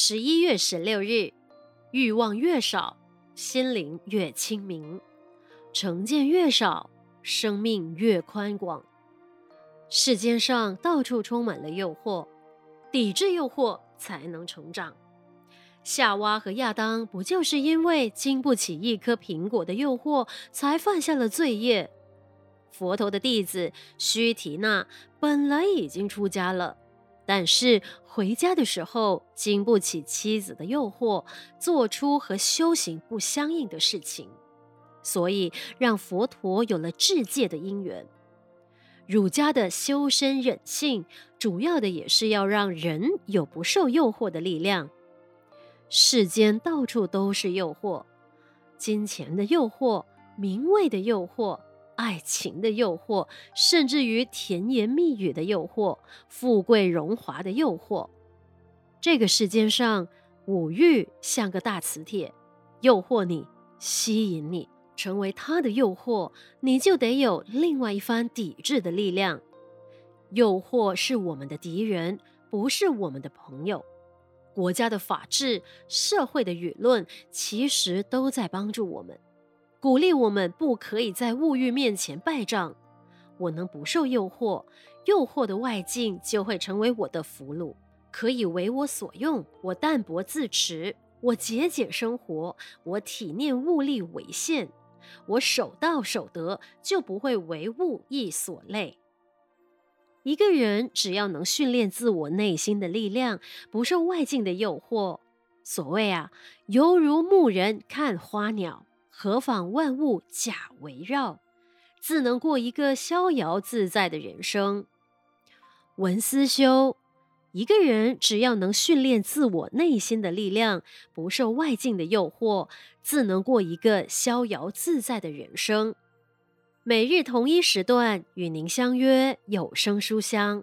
十一月十六日，欲望越少，心灵越清明；成见越少，生命越宽广。世间上到处充满了诱惑，抵制诱惑才能成长。夏娃和亚当不就是因为经不起一颗苹果的诱惑，才犯下了罪业？佛陀的弟子须提那本来已经出家了，但是回家的时候经不起妻子的诱惑，做出和修行不相应的事情，所以让佛陀有了制戒的因缘。儒家的修身忍性，主要的也是要让人有不受诱惑的力量。世间到处都是诱惑，金钱的诱惑、名位的诱惑、爱情的诱惑，甚至于甜言蜜语的诱惑、富贵荣华的诱惑。这个世间上，五欲像个大磁铁，诱惑你，吸引你，成为他的诱惑，你就得有另外一番抵制的力量。诱惑是我们的敌人，不是我们的朋友。国家的法治、社会的舆论，其实都在帮助我们，鼓励我们不可以在物欲面前败仗。我能不受诱惑，诱惑的外境就会成为我的俘虏，可以为我所用。我淡泊自持，我节俭生活，我体念物力为限，我守道守德，就不会为物役所累。一个人只要能训练自我内心的力量，不受外境的诱惑，所谓啊，犹如牧人看花鸟，何妨万物假围绕，自能过一个逍遥自在的人生。文思修，一个人只要能训练自我内心的力量，不受外境的诱惑，自能过一个逍遥自在的人生。每日同一时段与您相约有声书香。